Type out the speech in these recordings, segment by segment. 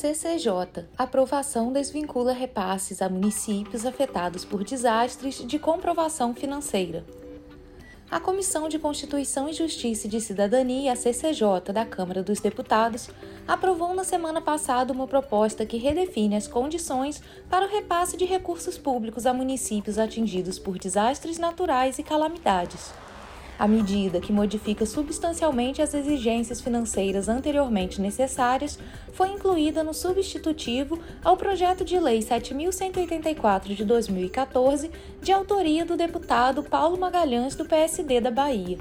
CCJ. Aprovação desvincula repasses a municípios afetados por desastres de comprovação financeira. A Comissão de Constituição e Justiça e de Cidadania, a CCJ, da Câmara dos Deputados, aprovou na semana passada uma proposta que redefine as condições para o repasse de recursos públicos a municípios atingidos por desastres naturais e calamidades. A medida, que modifica substancialmente as exigências financeiras anteriormente necessárias, foi incluída no substitutivo ao projeto de lei 7184 de 2014, de autoria do deputado Paulo Magalhães do PSD da Bahia.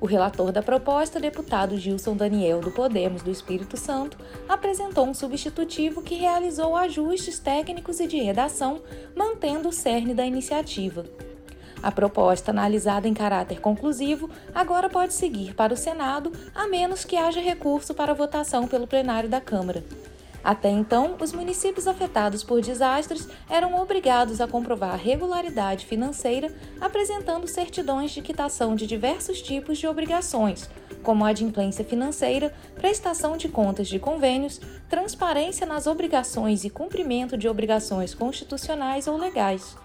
O relator da proposta, deputado Gilson Daniel do Podemos do Espírito Santo, apresentou um substitutivo que realizou ajustes técnicos e de redação, mantendo o cerne da iniciativa. A proposta, analisada em caráter conclusivo, agora pode seguir para o Senado, a menos que haja recurso para votação pelo plenário da Câmara. Até então, os municípios afetados por desastres eram obrigados a comprovar regularidade financeira, apresentando certidões de quitação de diversos tipos de obrigações, como adimplência financeira, prestação de contas de convênios, transparência nas obrigações e cumprimento de obrigações constitucionais ou legais.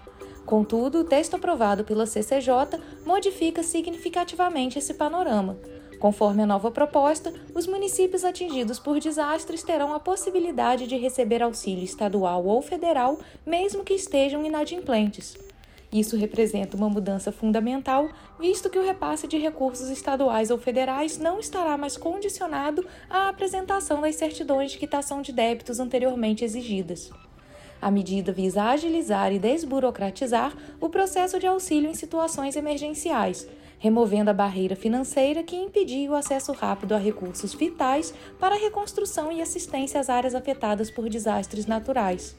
Contudo, o texto aprovado pela CCJ modifica significativamente esse panorama. Conforme a nova proposta, os municípios atingidos por desastres terão a possibilidade de receber auxílio estadual ou federal, mesmo que estejam inadimplentes. Isso representa uma mudança fundamental, visto que o repasse de recursos estaduais ou federais não estará mais condicionado à apresentação das certidões de quitação de débitos anteriormente exigidas. A medida visa agilizar e desburocratizar o processo de auxílio em situações emergenciais, removendo a barreira financeira que impedia o acesso rápido a recursos vitais para a reconstrução e assistência às áreas afetadas por desastres naturais.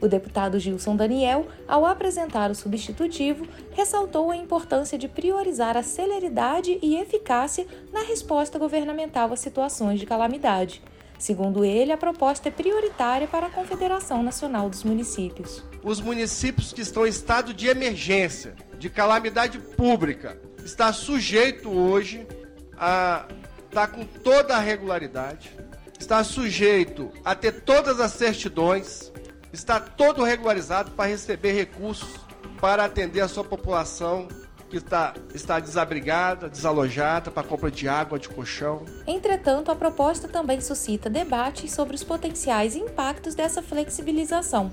O deputado Gilson Daniel, ao apresentar o substitutivo, ressaltou a importância de priorizar a celeridade e eficácia na resposta governamental a situações de calamidade Segundo ele, a proposta é prioritária para a Confederação Nacional dos Municípios. Os municípios que estão em estado de emergência, de calamidade pública, está sujeito hoje a estar tá com toda a regularidade, está sujeito a ter todas as certidões, está todo regularizado para receber recursos para atender a sua população que está, está desabrigada, desalojada para compra de água, de colchão. Entretanto, a proposta também suscita debates sobre os potenciais impactos dessa flexibilização.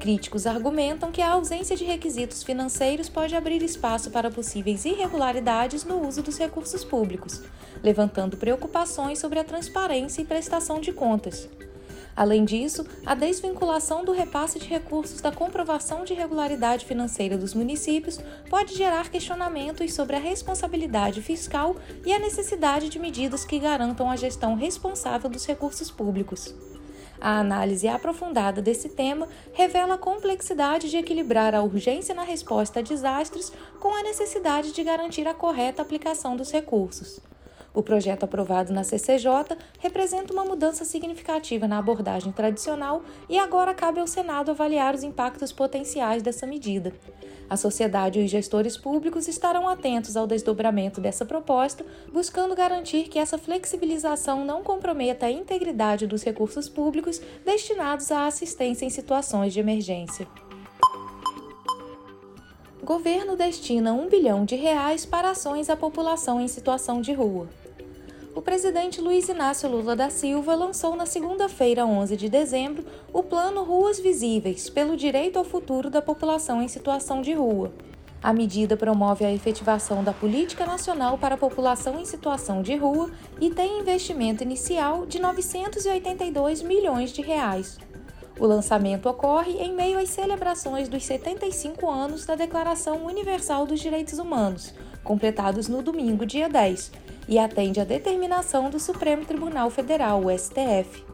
Críticos argumentam que a ausência de requisitos financeiros pode abrir espaço para possíveis irregularidades no uso dos recursos públicos, levantando preocupações sobre a transparência e prestação de contas. Além disso, a desvinculação do repasse de recursos da comprovação de regularidade financeira dos municípios pode gerar questionamentos sobre a responsabilidade fiscal e a necessidade de medidas que garantam a gestão responsável dos recursos públicos. A análise aprofundada desse tema revela a complexidade de equilibrar a urgência na resposta a desastres com a necessidade de garantir a correta aplicação dos recursos. O projeto aprovado na CCJ representa uma mudança significativa na abordagem tradicional e agora cabe ao Senado avaliar os impactos potenciais dessa medida. A sociedade e os gestores públicos estarão atentos ao desdobramento dessa proposta, buscando garantir que essa flexibilização não comprometa a integridade dos recursos públicos destinados à assistência em situações de emergência. Governo destina um bilhão de reais para ações à população em situação de rua o presidente Luiz Inácio Lula da Silva lançou na segunda-feira, 11 de dezembro, o Plano Ruas Visíveis pelo Direito ao Futuro da População em Situação de Rua. A medida promove a efetivação da Política Nacional para a População em Situação de Rua e tem investimento inicial de 982 milhões de reais. O lançamento ocorre em meio às celebrações dos 75 anos da Declaração Universal dos Direitos Humanos, completados no domingo, dia 10, e atende à determinação do Supremo Tribunal Federal, o STF.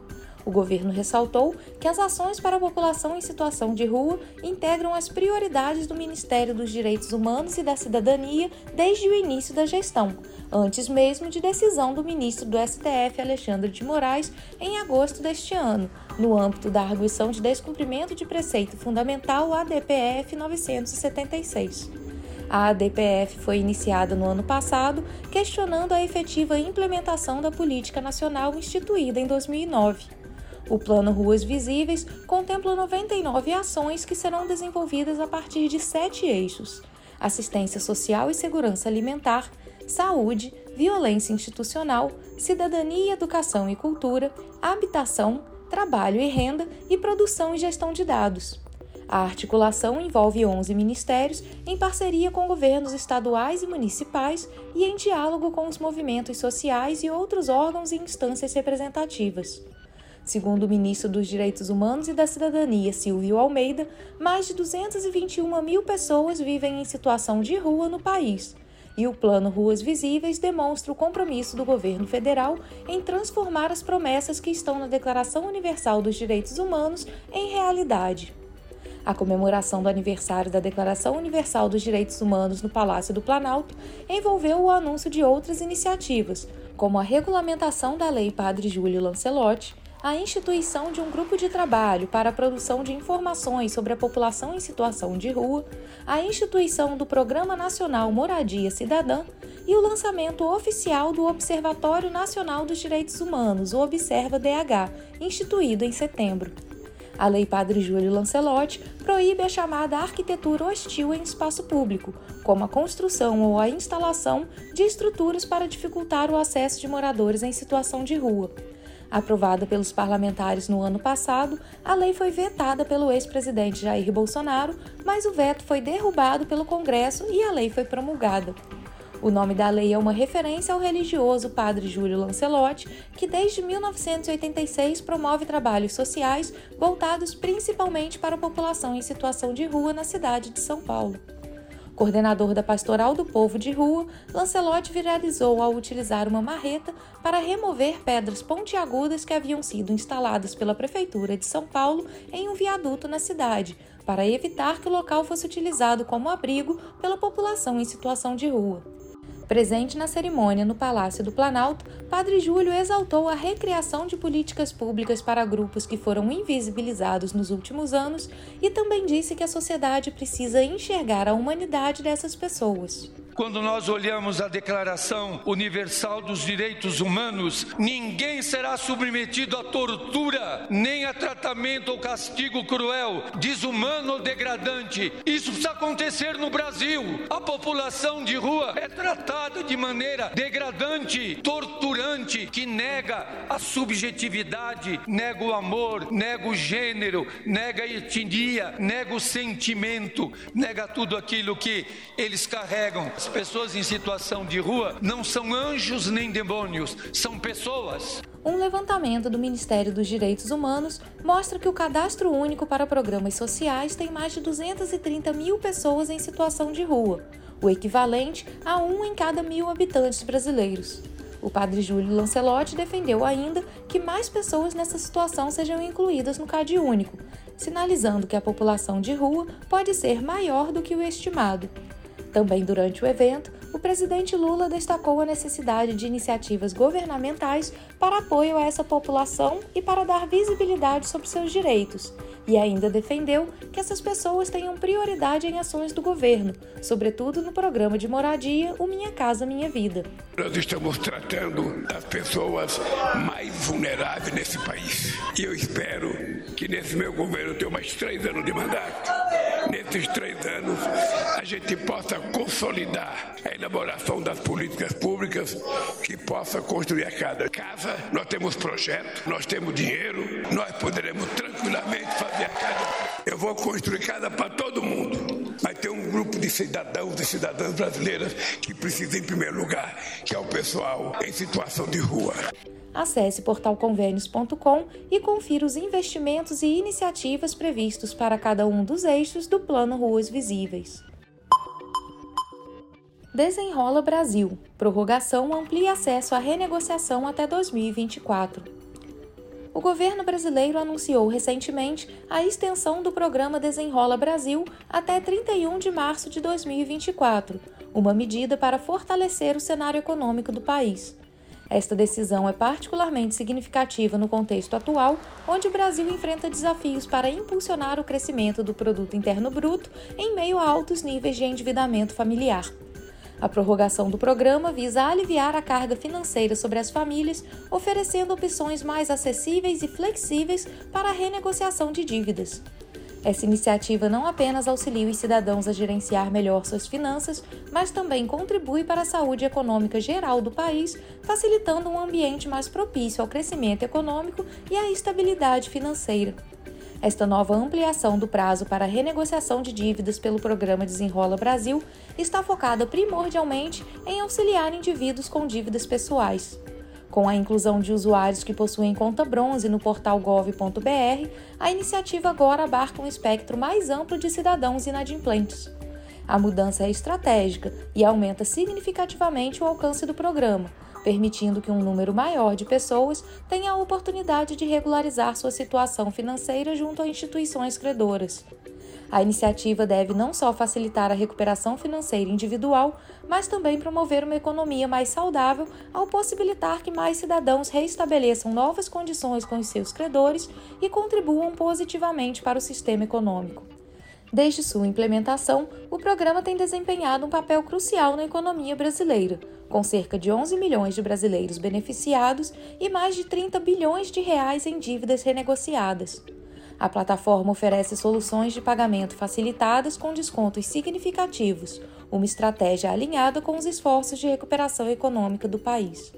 O governo ressaltou que as ações para a população em situação de rua integram as prioridades do Ministério dos Direitos Humanos e da Cidadania desde o início da gestão, antes mesmo de decisão do ministro do STF, Alexandre de Moraes, em agosto deste ano, no âmbito da arguição de descumprimento de preceito fundamental ADPF 976. A ADPF foi iniciada no ano passado, questionando a efetiva implementação da política nacional instituída em 2009. O Plano Ruas Visíveis contempla 99 ações que serão desenvolvidas a partir de sete eixos: assistência social e segurança alimentar, saúde, violência institucional, cidadania, educação e cultura, habitação, trabalho e renda e produção e gestão de dados. A articulação envolve 11 ministérios em parceria com governos estaduais e municipais e em diálogo com os movimentos sociais e outros órgãos e instâncias representativas. Segundo o ministro dos Direitos Humanos e da Cidadania, Silvio Almeida, mais de 221 mil pessoas vivem em situação de rua no país. E o Plano Ruas Visíveis demonstra o compromisso do governo federal em transformar as promessas que estão na Declaração Universal dos Direitos Humanos em realidade. A comemoração do aniversário da Declaração Universal dos Direitos Humanos no Palácio do Planalto envolveu o anúncio de outras iniciativas, como a regulamentação da Lei Padre Júlio Lancelotti, a instituição de um grupo de trabalho para a produção de informações sobre a população em situação de rua, a instituição do Programa Nacional Moradia Cidadã e o lançamento oficial do Observatório Nacional dos Direitos Humanos, o Observa DH, instituído em setembro. A Lei Padre Júlio Lancelotti proíbe a chamada arquitetura hostil em espaço público, como a construção ou a instalação de estruturas para dificultar o acesso de moradores em situação de rua. Aprovada pelos parlamentares no ano passado, a lei foi vetada pelo ex-presidente Jair Bolsonaro, mas o veto foi derrubado pelo Congresso e a lei foi promulgada. O nome da lei é uma referência ao religioso Padre Júlio Lancelotti, que desde 1986 promove trabalhos sociais voltados principalmente para a população em situação de rua na cidade de São Paulo. Coordenador da Pastoral do Povo de Rua, Lancelotti viralizou ao utilizar uma marreta para remover pedras pontiagudas que haviam sido instaladas pela Prefeitura de São Paulo em um viaduto na cidade, para evitar que o local fosse utilizado como abrigo pela população em situação de rua. Presente na cerimônia no Palácio do Planalto, Padre Júlio exaltou a recriação de políticas públicas para grupos que foram invisibilizados nos últimos anos e também disse que a sociedade precisa enxergar a humanidade dessas pessoas. Quando nós olhamos a Declaração Universal dos Direitos Humanos, ninguém será submetido a tortura, nem a tratamento ou castigo cruel, desumano ou degradante. Isso precisa acontecer no Brasil. A população de rua é tratada de maneira degradante, torturante, que nega a subjetividade, nega o amor, nega o gênero, nega a etnia, nega o sentimento, nega tudo aquilo que eles carregam as pessoas em situação de rua não são anjos nem demônios, são pessoas. Um levantamento do Ministério dos Direitos Humanos mostra que o cadastro único para programas sociais tem mais de 230 mil pessoas em situação de rua, o equivalente a um em cada mil habitantes brasileiros. O padre Júlio Lancelotti defendeu ainda que mais pessoas nessa situação sejam incluídas no CAD único, sinalizando que a população de rua pode ser maior do que o estimado. Também durante o evento, o presidente Lula destacou a necessidade de iniciativas governamentais para apoio a essa população e para dar visibilidade sobre seus direitos, e ainda defendeu que essas pessoas tenham prioridade em ações do governo, sobretudo no programa de moradia O Minha Casa Minha Vida. Nós estamos tratando das pessoas mais vulneráveis nesse país. E eu espero que nesse meu governo tenha mais três anos de mandato. Nesses três anos, a gente possa consolidar a elaboração das políticas públicas que possa construir a cada casa. Nós temos projeto, nós temos dinheiro, nós poderemos tranquilamente fazer a casa. Eu vou construir casa para todo mundo. Vai ter um grupo de cidadãos e cidadãs brasileiras que precisa em primeiro lugar, que é o pessoal em situação de rua. Acesse portalconvênios.com e confira os investimentos e iniciativas previstos para cada um dos eixos do Plano Ruas Visíveis. Desenrola Brasil. Prorrogação amplia acesso à renegociação até 2024. o governo brasileiro anunciou recentemente a extensão do programa Desenrola Brasil até 31 de março de 2024, uma medida para fortalecer o cenário econômico do país. Esta decisão é particularmente significativa no contexto atual, onde o Brasil enfrenta desafios para impulsionar o crescimento do produto interno bruto em meio a altos níveis de endividamento familiar. A prorrogação do programa visa aliviar a carga financeira sobre as famílias, oferecendo opções mais acessíveis e flexíveis para a renegociação de dívidas. Essa iniciativa não apenas auxilia os cidadãos a gerenciar melhor suas finanças, mas também contribui para a saúde econômica geral do país, facilitando um ambiente mais propício ao crescimento econômico e à estabilidade financeira. Esta nova ampliação do prazo para a renegociação de dívidas pelo programa Desenrola Brasil está focada primordialmente em auxiliar indivíduos com dívidas pessoais. Com a inclusão de usuários que possuem conta bronze no portal gov.br, a iniciativa agora abarca um espectro mais amplo de cidadãos inadimplentes. A mudança é estratégica e aumenta significativamente o alcance do programa, permitindo que um número maior de pessoas tenha a oportunidade de regularizar sua situação financeira junto a instituições credoras. A iniciativa deve não só facilitar a recuperação financeira individual, mas também promover uma economia mais saudável ao possibilitar que mais cidadãos reestabeleçam novas condições com os seus credores e contribuam positivamente para o sistema econômico. Desde sua implementação, o programa tem desempenhado um papel crucial na economia brasileira, com cerca de 11 milhões de brasileiros beneficiados e mais de 30 bilhões de reais em dívidas renegociadas. A plataforma oferece soluções de pagamento facilitadas com descontos significativos, uma estratégia alinhada com os esforços de recuperação econômica do país.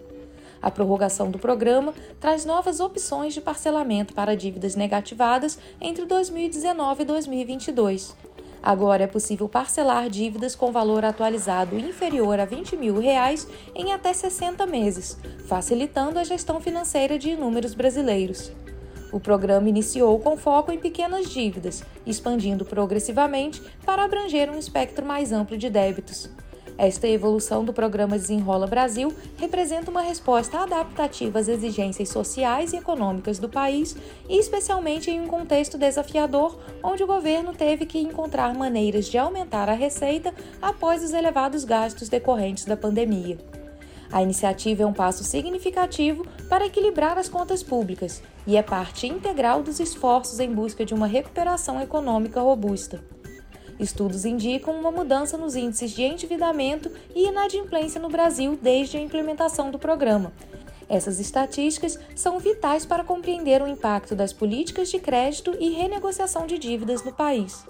A prorrogação do programa traz novas opções de parcelamento para dívidas negativadas entre 2019 e 2022. Agora é possível parcelar dívidas com valor atualizado inferior a 20 mil reais em até 60 meses, facilitando a gestão financeira de inúmeros brasileiros. O programa iniciou com foco em pequenas dívidas, expandindo progressivamente para abranger um espectro mais amplo de débitos. Esta evolução do programa Desenrola Brasil representa uma resposta adaptativa às exigências sociais e econômicas do país, e especialmente em um contexto desafiador, onde o governo teve que encontrar maneiras de aumentar a receita após os elevados gastos decorrentes da pandemia. A iniciativa é um passo significativo para equilibrar as contas públicas e é parte integral dos esforços em busca de uma recuperação econômica robusta. Estudos indicam uma mudança nos índices de endividamento e inadimplência no Brasil desde a implementação do programa. Essas estatísticas são vitais para compreender o impacto das políticas de crédito e renegociação de dívidas no país.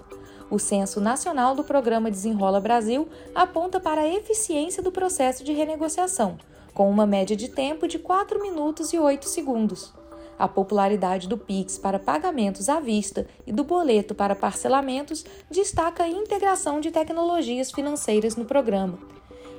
O Censo Nacional do Programa Desenrola Brasil aponta para a eficiência do processo de renegociação, com uma média de tempo de 4 minutos e 8 segundos. A popularidade do Pix para pagamentos à vista e do boleto para parcelamentos destaca a integração de tecnologias financeiras no programa.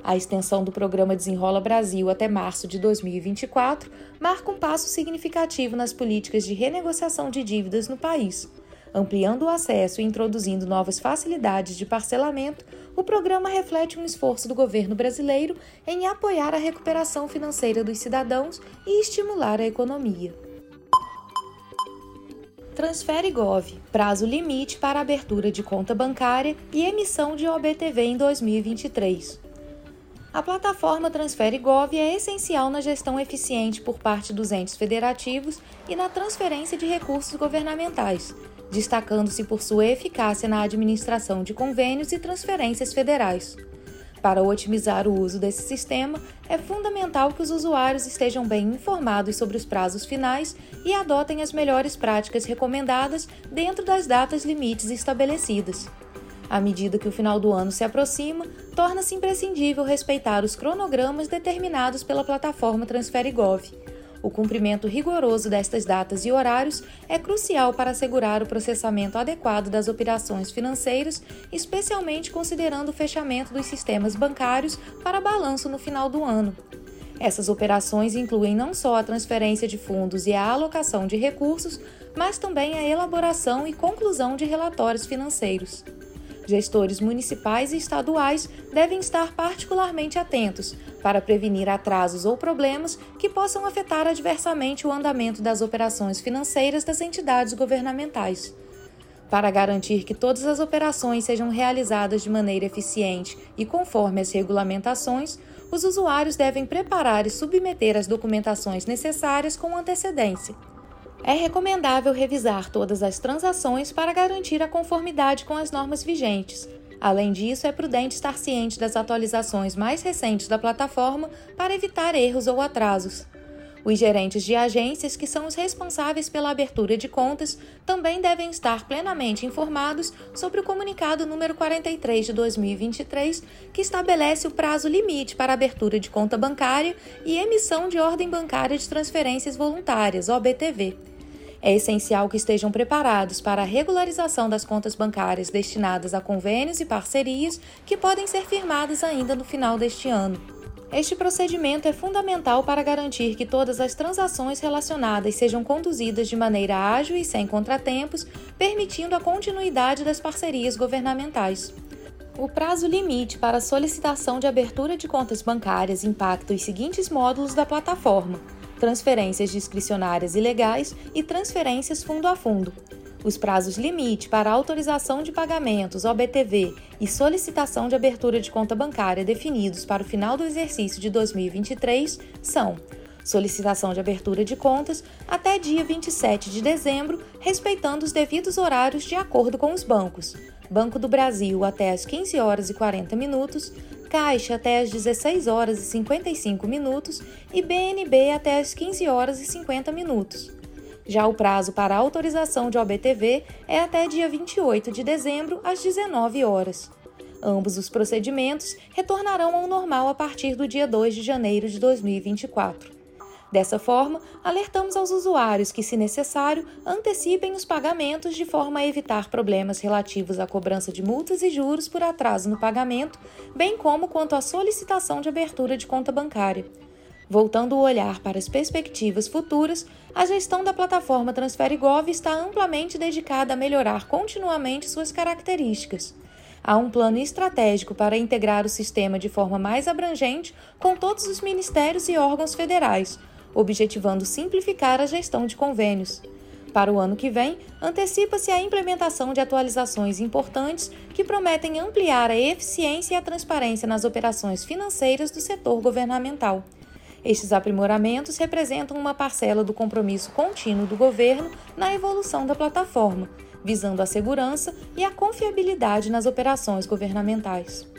A extensão do programa Desenrola Brasil até março de 2024 marca um passo significativo nas políticas de renegociação de dívidas no país. Ampliando o acesso e introduzindo novas facilidades de parcelamento, o programa reflete um esforço do governo brasileiro em apoiar a recuperação financeira dos cidadãos e estimular a economia. Transfere Gov, prazo limite para abertura de conta bancária e emissão de OBTV em 2023. A plataforma Transfere Gov é essencial na gestão eficiente por parte dos entes federativos e na transferência de recursos governamentais, destacando-se por sua eficácia na administração de convênios e transferências federais. Para otimizar o uso desse sistema, é fundamental que os usuários estejam bem informados sobre os prazos finais e adotem as melhores práticas recomendadas dentro das datas limites estabelecidas. À medida que o final do ano se aproxima, torna-se imprescindível respeitar os cronogramas determinados pela plataforma TransfereGov o cumprimento rigoroso destas datas e horários é crucial para assegurar o processamento adequado das operações financeiras, especialmente considerando o fechamento dos sistemas bancários para balanço no final do ano. Essas operações incluem não só a transferência de fundos e a alocação de recursos, mas também a elaboração e conclusão de relatórios financeiros. Gestores municipais e estaduais devem estar particularmente atentos para prevenir atrasos ou problemas que possam afetar adversamente o andamento das operações financeiras das entidades governamentais. Para garantir que todas as operações sejam realizadas de maneira eficiente e conforme as regulamentações, os usuários devem preparar e submeter as documentações necessárias com antecedência. É recomendável revisar todas as transações para garantir a conformidade com as normas vigentes. Além disso, é prudente estar ciente das atualizações mais recentes da plataforma para evitar erros ou atrasos. Os gerentes de agências, que são os responsáveis pela abertura de contas, também devem estar plenamente informados sobre o comunicado número 43 de 2023, que estabelece o prazo limite para abertura de conta bancária e emissão de ordem bancária de transferências voluntárias, OBTV. É essencial que estejam preparados para a regularização das contas bancárias destinadas a convênios e parcerias que podem ser firmadas ainda no final deste ano. Este procedimento é fundamental para garantir que todas as transações relacionadas sejam conduzidas de maneira ágil e sem contratempos, permitindo a continuidade das parcerias governamentais. O prazo limite para solicitação de abertura de contas bancárias impacta os seguintes módulos da plataforma: transferências discricionárias ilegais e transferências fundo a fundo. Os prazos limite para autorização de pagamentos OBTV e solicitação de abertura de conta bancária definidos para o final do exercício de 2023 são solicitação de abertura de contas até dia 27 de dezembro, respeitando os devidos horários de acordo com os bancos. Banco do Brasil até às 15 horas e 40 minutos, Caixa até às 16 horas e 55 minutos e BNB até às 15 horas e 50 minutos. Já o prazo para autorização de OBTV é até dia 28 de dezembro, às 19 horas. Ambos os procedimentos retornarão ao normal a partir do dia 2 de janeiro de 2024. Dessa forma, alertamos aos usuários que, se necessário, antecipem os pagamentos de forma a evitar problemas relativos à cobrança de multas e juros por atraso no pagamento, bem como quanto à solicitação de abertura de conta bancária. Voltando o olhar para as perspectivas futuras, a gestão da plataforma TransfereGov está amplamente dedicada a melhorar continuamente suas características. Há um plano estratégico para integrar o sistema de forma mais abrangente com todos os ministérios e órgãos federais, objetivando simplificar a gestão de convênios. Para o ano que vem, antecipa-se a implementação de atualizações importantes que prometem ampliar a eficiência e a transparência nas operações financeiras do setor governamental. Estes aprimoramentos representam uma parcela do compromisso contínuo do governo na evolução da plataforma, visando a segurança e a confiabilidade nas operações governamentais.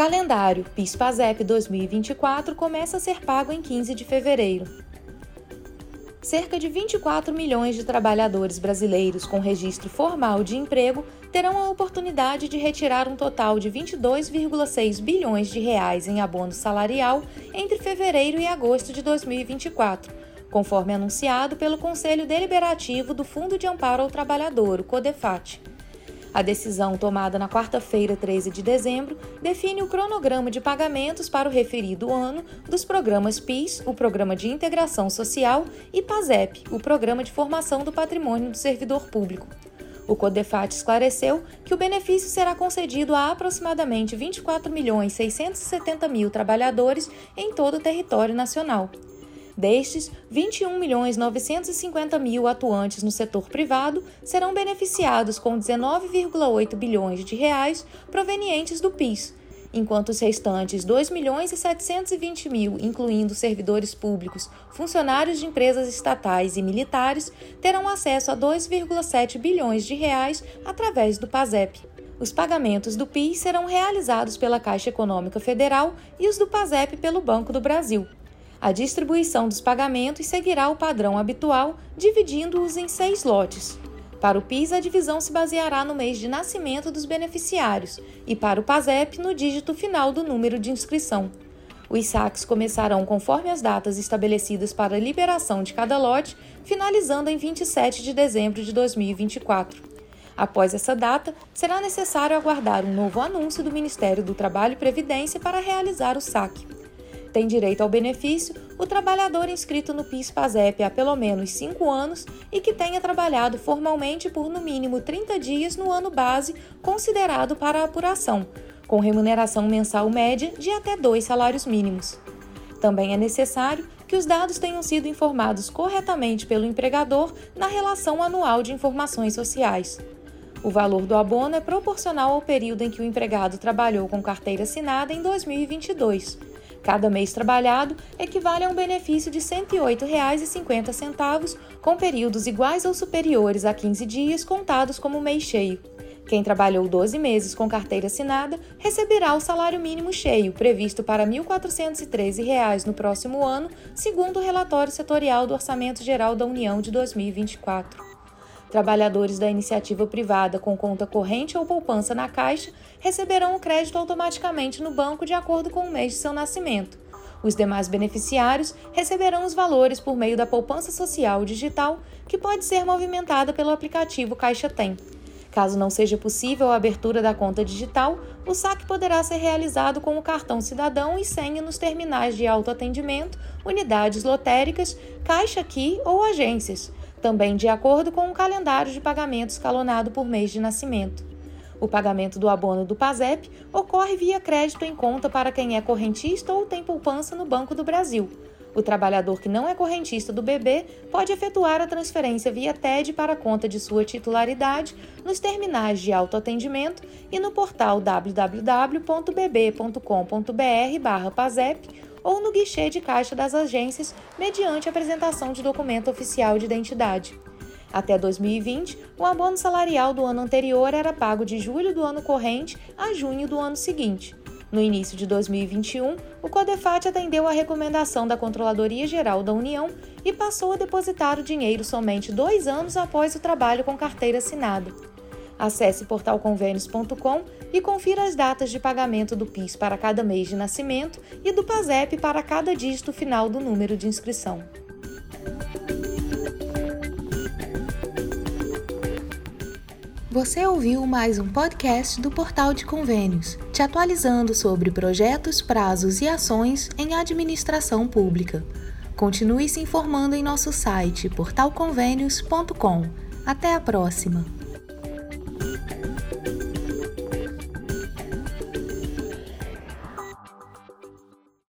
Calendário PIS-PASEP 2024 começa a ser pago em 15 de fevereiro. Cerca de 24 milhões de trabalhadores brasileiros com registro formal de emprego terão a oportunidade de retirar um total de 22,6 bilhões de reais em abono salarial entre fevereiro e agosto de 2024, conforme anunciado pelo Conselho Deliberativo do Fundo de Amparo ao Trabalhador, o CODEFAT. A decisão tomada na quarta-feira, 13 de dezembro, define o cronograma de pagamentos para o referido ano dos programas PIS, o Programa de Integração Social, e PASEP, o Programa de Formação do Patrimônio do Servidor Público. O Codefat esclareceu que o benefício será concedido a aproximadamente 24 milhões 670 mil trabalhadores em todo o território nacional. Destes, 21 milhões 950 mil atuantes no setor privado serão beneficiados com 19,8 bilhões de reais provenientes do PIS, enquanto os restantes 2 milhões e 720 mil, incluindo servidores públicos, funcionários de empresas estatais e militares, terão acesso a 2,7 bilhões de reais através do PASEP. Os pagamentos do PIS serão realizados pela Caixa Econômica Federal e os do PASEP pelo Banco do Brasil. A distribuição dos pagamentos seguirá o padrão habitual, dividindo-os em seis lotes. Para o PIS, a divisão se baseará no mês de nascimento dos beneficiários e para o PASEP no dígito final do número de inscrição. Os saques começarão conforme as datas estabelecidas para a liberação de cada lote, finalizando em 27 de dezembro de 2024. Após essa data, será necessário aguardar um novo anúncio do Ministério do Trabalho e Previdência para realizar o saque. Tem direito ao benefício o trabalhador inscrito no PIS-PASEP há pelo menos 5 anos e que tenha trabalhado formalmente por no mínimo 30 dias no ano base considerado para a apuração, com remuneração mensal média de até dois salários mínimos. Também é necessário que os dados tenham sido informados corretamente pelo empregador na relação anual de informações sociais. O valor do abono é proporcional ao período em que o empregado trabalhou com carteira assinada em 2022. Cada mês trabalhado equivale a um benefício de R$ 108,50, com períodos iguais ou superiores a 15 dias contados como mês cheio. Quem trabalhou 12 meses com carteira assinada receberá o salário mínimo cheio, previsto para R$ 1.413 no próximo ano, segundo o relatório setorial do Orçamento Geral da União de 2024. Trabalhadores da iniciativa privada com conta corrente ou poupança na Caixa receberão o crédito automaticamente no banco de acordo com o mês de seu nascimento. Os demais beneficiários receberão os valores por meio da poupança social digital, que pode ser movimentada pelo aplicativo Caixa Tem. Caso não seja possível a abertura da conta digital, o saque poderá ser realizado com o cartão cidadão e senha nos terminais de autoatendimento, unidades lotéricas, caixa aqui ou agências, também de acordo com o calendário de pagamento escalonado por mês de nascimento. O pagamento do abono do PASEP ocorre via crédito em conta para quem é correntista ou tem poupança no Banco do Brasil o trabalhador que não é correntista do BB pode efetuar a transferência via TED para a conta de sua titularidade nos terminais de autoatendimento e no portal www.bb.com.br/pasep ou no guichê de caixa das agências mediante apresentação de documento oficial de identidade. Até 2020, o abono salarial do ano anterior era pago de julho do ano corrente a junho do ano seguinte. No início de 2021, o Codefat atendeu à recomendação da Controladoria Geral da União e passou a depositar o dinheiro somente dois anos após o trabalho com carteira assinada. Acesse portalconvênios.com e confira as datas de pagamento do PIS para cada mês de nascimento e do PASEP para cada dígito final do número de inscrição. Você ouviu mais um podcast do Portal de Convênios, te atualizando sobre projetos, prazos e ações em administração pública. Continue se informando em nosso site portalconvênios.com. Até a próxima!